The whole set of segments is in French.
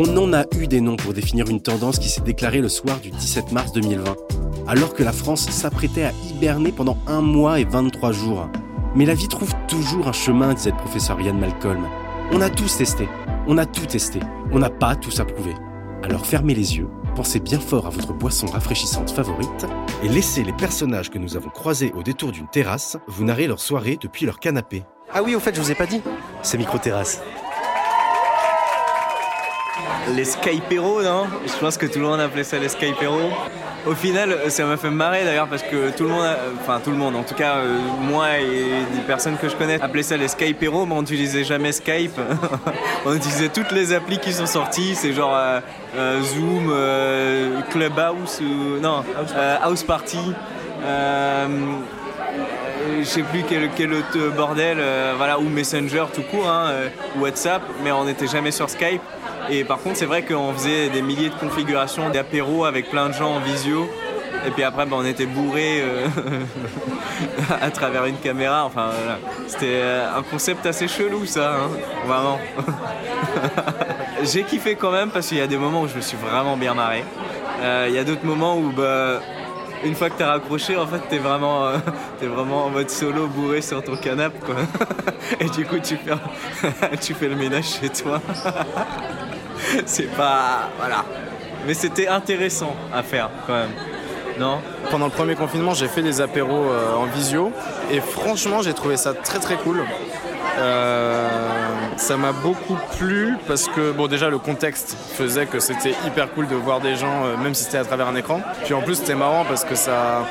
on en a eu des noms pour définir une tendance qui s'est déclarée le soir du 17 mars 2020, alors que la France s'apprêtait à hiberner pendant un mois et 23 jours. Mais la vie trouve toujours un chemin, disait le professeur Yann Malcolm. On a tous testé, on a tout testé, on n'a pas tous approuvé. Alors fermez les yeux, pensez bien fort à votre boisson rafraîchissante favorite et laissez les personnages que nous avons croisés au détour d'une terrasse vous narrer leur soirée depuis leur canapé. Ah oui, au fait, je vous ai pas dit, c'est micro-terrasse. Les Skypéros, non? Je pense que tout le monde appelait ça les Skypéros. Au final, ça m'a fait marrer d'ailleurs parce que tout le monde, a- enfin tout le monde, en tout cas euh, moi et des personnes que je connais appelaient ça les Skypéros, mais on n'utilisait jamais Skype. on utilisait toutes les applis qui sont sorties, c'est genre euh, euh, Zoom, Clubhouse, ou, non, House Party. je sais plus quel, quel autre bordel, voilà, ou Messenger tout court, hein, WhatsApp, mais on n'était jamais sur Skype. Et par contre, c'est vrai qu'on faisait des milliers de configurations d'apéros avec plein de gens en visio. Et puis après, bah, on était bourrés euh, à travers une caméra. Enfin. C'était euh, un concept assez chelou, ça, hein, vraiment. J'ai kiffé quand même parce qu'il y a des moments où je me suis vraiment bien marré. Euh, Il y a d'autres moments où, bah, une fois que t'as raccroché, en fait, t'es vraiment, vraiment en mode solo bourré sur ton canapé. Et du coup, tu fais, tu fais le ménage chez toi. C'est pas, voilà. Mais c'était intéressant à faire, quand même. Non? Pendant le premier confinement, j'ai fait des apéros euh, en visio et franchement, j'ai trouvé ça très très cool. Euh, ça m'a beaucoup plu parce que bon déjà le contexte faisait que c'était hyper cool de voir des gens euh, même si c'était à travers un écran. Puis en plus c'était marrant parce que ça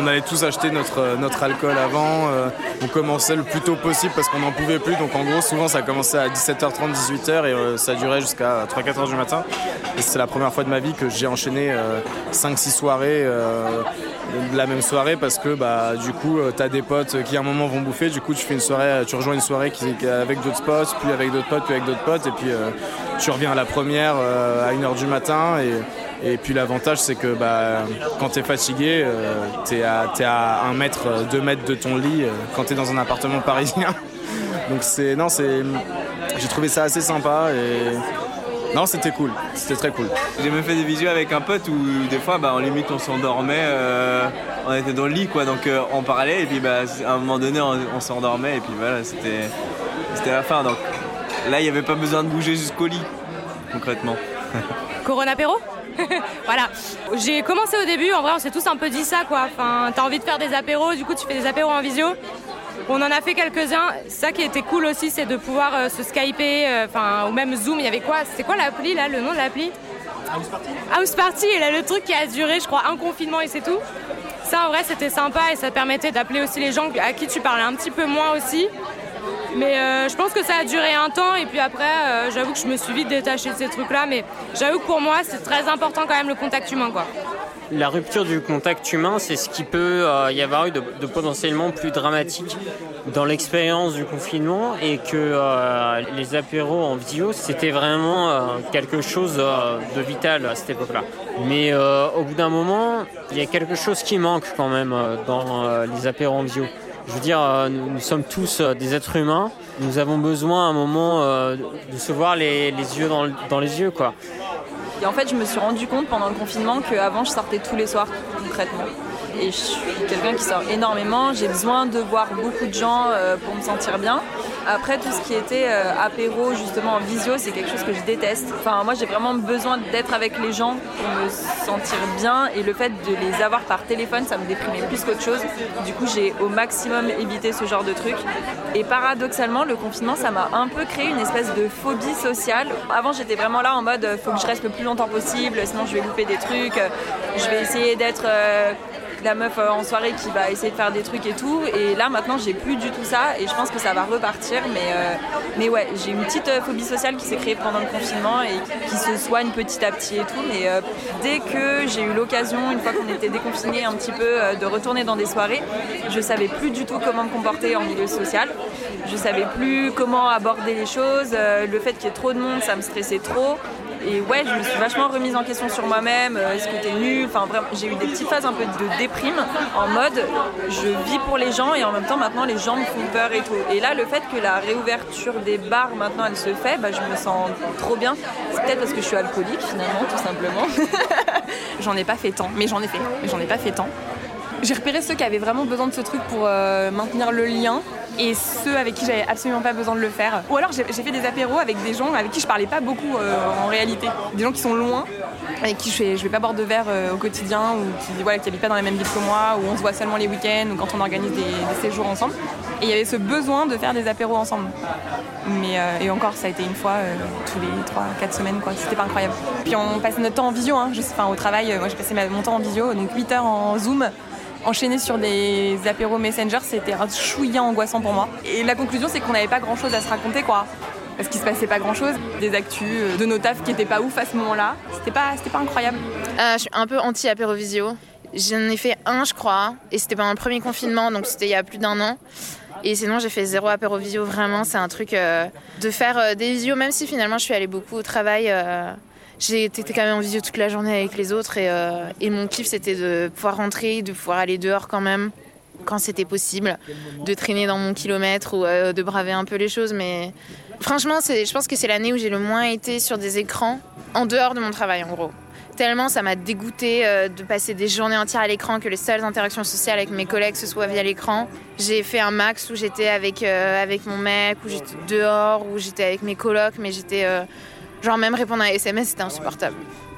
on allait tous acheter notre, notre alcool avant, euh, on commençait le plus tôt possible parce qu'on n'en pouvait plus. Donc en gros souvent ça commençait à 17h30, 18h et euh, ça durait jusqu'à 3-4h du matin. Et c'est la première fois de ma vie que j'ai enchaîné 5-6 soirées euh, de la même soirée parce que bah, du coup euh, t'as des potes qui à un moment vont bouffer, du coup tu fais une soirée, tu rejoins une soirée avec d'autres potes, puis avec d'autres potes, puis avec d'autres potes et puis euh, tu reviens à la première euh, à 1h du matin et, et puis l'avantage c'est que bah, quand t'es fatigué, euh, t'es à, t'es à 1 mètre, 2 mètres de ton lit euh, quand t'es dans un appartement parisien. Donc c'est. Non, c'est. J'ai trouvé ça assez sympa et. Non, c'était cool, c'était très cool. J'ai même fait des visios avec un pote où des fois, bah, en limite, on s'endormait, euh, on était dans le lit, quoi, donc euh, on parlait, et puis bah, à un moment donné, on, on s'endormait, et puis voilà, c'était c'était la fin. Donc là, il n'y avait pas besoin de bouger jusqu'au lit, concrètement. Corona Péro Voilà. J'ai commencé au début, en vrai, on s'est tous un peu dit ça, quoi. Enfin, t'as envie de faire des apéros, du coup, tu fais des apéros en visio. On en a fait quelques-uns. Ça qui était cool aussi, c'est de pouvoir euh, se skyper, euh, enfin, ou même Zoom. Il y avait quoi? C'était quoi l'appli, là, le nom de l'appli? House Party. House Party, et là, le truc qui a duré, je crois, un confinement et c'est tout. Ça, en vrai, c'était sympa et ça permettait d'appeler aussi les gens à qui tu parlais un petit peu moins aussi. Mais euh, je pense que ça a duré un temps et puis après, euh, j'avoue que je me suis vite détachée de ces trucs-là. Mais j'avoue que pour moi, c'est très important quand même le contact humain, quoi. La rupture du contact humain, c'est ce qui peut euh, y avoir eu de, de potentiellement plus dramatique dans l'expérience du confinement et que les apéros en visio, c'était vraiment quelque chose de vital à cette époque-là. Mais au bout d'un moment, il y a quelque chose qui manque quand même dans les apéros en visio. Je veux dire, euh, nous, sommes tous euh, des êtres humains. Nous avons besoin à un moment euh, de se voir les, yeux dans, le- dans les yeux, quoi. Et en fait, je me suis rendu compte pendant le confinement qu'avant, je sortais tous les soirs, concrètement. Et je suis quelqu'un qui sort énormément. J'ai besoin de voir beaucoup de gens pour me sentir bien. Après, tout ce qui était euh, apéro, justement en visio, c'est quelque chose que je déteste. Enfin, moi, j'ai vraiment besoin d'être avec les gens pour me sentir bien. Et le fait de les avoir par téléphone, ça me déprimait plus qu'autre chose. Du coup, j'ai au maximum évité ce genre de truc. Et paradoxalement, le confinement, ça m'a un peu créé une espèce de phobie sociale. Avant, j'étais vraiment là en mode, euh, faut que je reste le plus longtemps possible, sinon je vais louper des trucs. Euh, Je vais essayer d'être la meuf euh, en soirée qui va essayer de faire des trucs et tout. Et là maintenant j'ai plus du tout ça et je pense que ça va repartir. Mais, euh, mais ouais, j'ai une petite euh, phobie sociale qui s'est créée pendant le confinement et qui se soigne petit à petit et tout. Mais dès que j'ai eu l'occasion, une fois qu'on était déconfinés un petit peu, de retourner dans des soirées, je savais plus du tout comment me comporter en milieu social. Je savais plus comment aborder les choses. le fait qu'il y ait trop de monde, ça me stressait trop. Et ouais, je me suis vachement remise en question sur moi-même. Euh, est-ce que t'es nul? Enfin, j'ai eu des petites phases un peu de déprime en mode je vis pour les gens et en même temps, maintenant, les gens me font peur et tout. Et là, le fait que la réouverture des bars, maintenant, elle se fait, bah, je me sens trop bien. C'est peut-être parce que je suis alcoolique, finalement, tout simplement. j'en ai pas fait tant, mais j'en ai fait. Mais j'en ai pas fait tant. J'ai repéré ceux qui avaient vraiment besoin de ce truc pour euh, maintenir le lien et ceux avec qui j'avais absolument pas besoin de le faire. Ou alors j'ai fait des apéros avec des gens avec qui je parlais pas beaucoup euh, en réalité. Des gens qui sont loin, avec qui je vais, vais pas boire de verre euh, au quotidien, ou qui, voilà, qui habitent pas dans la même ville que moi, ou on se voit seulement les week-ends, ou quand on organise des, séjours ensemble. Et il y avait ce besoin de faire des apéros ensemble. Mais, et encore, ça a été une fois tous les 3-4 semaines, quoi. C'était pas incroyable. Puis on passait notre temps en visio, hein, juste, au travail, moi j'ai passé mon temps en visio, donc 8 heures en Zoom enchaîner sur des apéros Messenger, c'était un chouïa angoissant pour moi. Et la conclusion, c'est qu'on n'avait pas grand chose à se raconter, quoi. Parce qu'il se passait pas grand chose, des actus euh, de nos tafs qui étaient pas ouf à ce moment-là. C'était pas, c'était pas incroyable. Euh, je suis un peu anti-apéro visio. J'en ai fait un, je crois, et c'était pendant le premier confinement, donc c'était il y a plus d'un an. Et sinon, j'ai fait zéro apéro visio. Vraiment, c'est un truc euh, de faire des visios, même si finalement je suis allée beaucoup au travail j'ai été quand même en visio toute la journée avec les autres euh, et, mon kiff c'était de pouvoir rentrer, de pouvoir aller dehors quand même quand c'était possible, de traîner dans mon kilomètre ou euh, de braver un peu les choses. Mais franchement, je pense que c'est l'année où j'ai le moins été sur des écrans en dehors de mon travail en gros. Tellement ça m'a dégoûté euh, de passer des journées entières à l'écran que les seules interactions sociales avec mes collègues ce soit via l'écran. J'ai fait un max où j'étais avec, avec mon mec, où j'étais dehors, où j'étais avec mes colocs, mais j'étais Genre même répondre à SMS, c'était insupportable.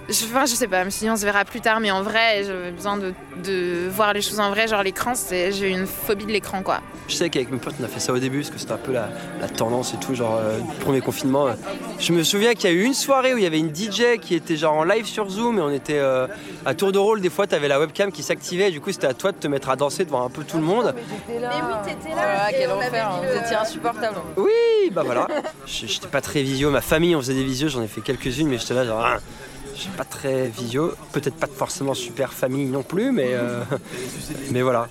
Je, enfin, je sais pas, je me suis dit on se verra plus tard, mais en vrai, j'avais besoin de, de, voir les choses en vrai. Genre l'écran, j'ai eu une phobie de l'écran quoi. Je sais qu'avec mes potes, on a fait ça au début parce que c'était un peu la, la, tendance et tout, genre euh, premier confinement. Je me souviens qu'il y a eu une soirée où il y avait une DJ qui était genre en live sur Zoom et on était euh, à tour de rôle. Des fois, tu avais la webcam qui s'activait et du coup, c'était à toi de te mettre à danser devant un peu tout le monde. Mais, oui, t'étais là. quel enfer, vous étiez insupportable. Oui, bah voilà. J'étais pas très visio. Ma famille, on faisait des visios, j'en ai fait quelques-unes, mais j'étais là genre. Je suis pas très visio, peut-être pas forcément super famille non plus, mais, euh, mais voilà.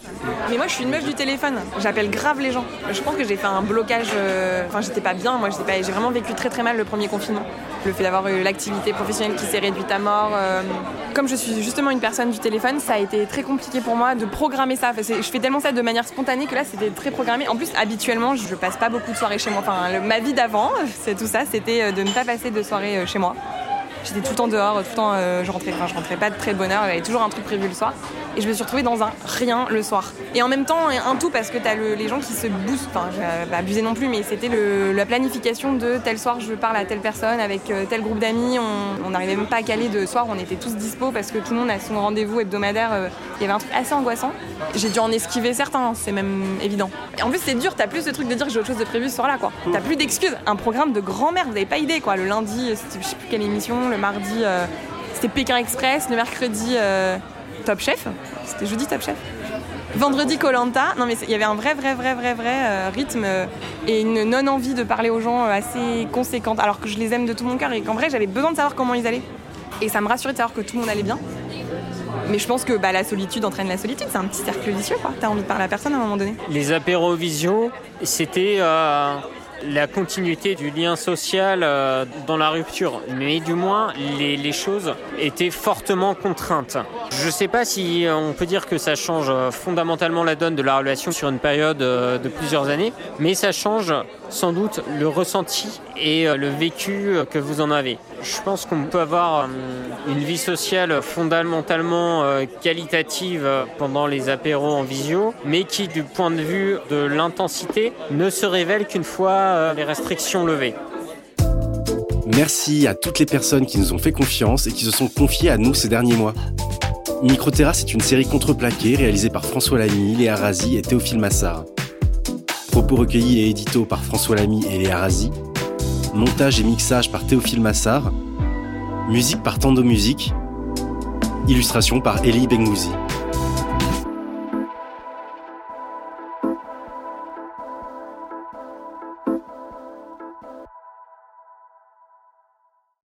Mais moi je suis une meuf du téléphone, j'appelle grave les gens. Je pense que j'ai fait un blocage, euh, enfin j'étais pas bien, moi j'ai vraiment vécu très très mal le premier confinement. Le fait d'avoir eu l'activité professionnelle qui s'est réduite à mort. Euh, comme je suis justement une personne du téléphone, ça a été très compliqué pour moi de programmer ça. je fais tellement ça de manière spontanée que là c'était très programmé. En plus habituellement je passe pas beaucoup de soirées chez moi. Enfin ma vie d'avant, c'est tout ça, c'était de ne pas passer de soirée chez moi. J'étais tout le temps dehors, tout le temps euh, je rentrais, enfin je rentrais pas de très bonne heure, il y avait toujours un truc prévu le soir. Et je me suis retrouvée dans un rien le soir. Et en même temps, un tout parce que t'as le, les gens qui se boostent, enfin pas abuser non plus, mais c'était la planification de tel soir je parle à telle personne avec euh, tel groupe d'amis. On n'arrivait même pas à caler de soir, on était tous dispo parce que tout le monde a son rendez-vous hebdomadaire. Euh, il y avait un truc assez angoissant. J'ai dû en esquiver certains, c'est même évident. Et en plus c'est dur, t'as plus ce truc de dire que j'ai autre chose de prévu ce soir-là quoi. T'as plus d'excuses. Un programme de grand-mère, vous avez pas idée quoi. Le lundi, je sais plus quelle émission, le mardi, euh, c'était Pékin Express. Le mercredi, euh, Top Chef. C'était jeudi Top Chef. Vendredi Colanta. Non mais il y avait un vrai, vrai, vrai, vrai, vrai euh, rythme et une non-envie de parler aux gens assez conséquente. Alors que je les aime de tout mon cœur et qu'en vrai j'avais besoin de savoir comment ils allaient. Et ça me rassurait de savoir que tout le monde allait bien. Mais je pense que bah, la solitude entraîne la solitude, c'est un petit cercle vicieux quoi. T'as envie de parler à personne à un moment donné. Les apérovisions, c'était la continuité du lien social euh, dans la rupture, mais du moins les, choses étaient fortement contraintes. Je ne sais pas si on peut dire que ça change euh, fondamentalement la donne de la relation sur une période euh, de plusieurs années, mais ça change sans doute le ressenti et le vécu que vous en avez. Je pense qu'on peut avoir une vie sociale fondamentalement qualitative pendant les apéros en visio, mais qui du point de vue de l'intensité ne se révèle qu'une fois euh, les restrictions levées. Merci à toutes les personnes qui nous ont fait confiance et qui se sont confiées à nous ces derniers mois. Microterrasse est une série contreplaquée réalisée par François Lamy, Léa Razi et Théophile Massard. Propos recueillis et édito par François Lamy et Léa Razi. Montage et mixage par Théophile Massard. Musique par Tando Musique. Illustration par Elie Bengouzi.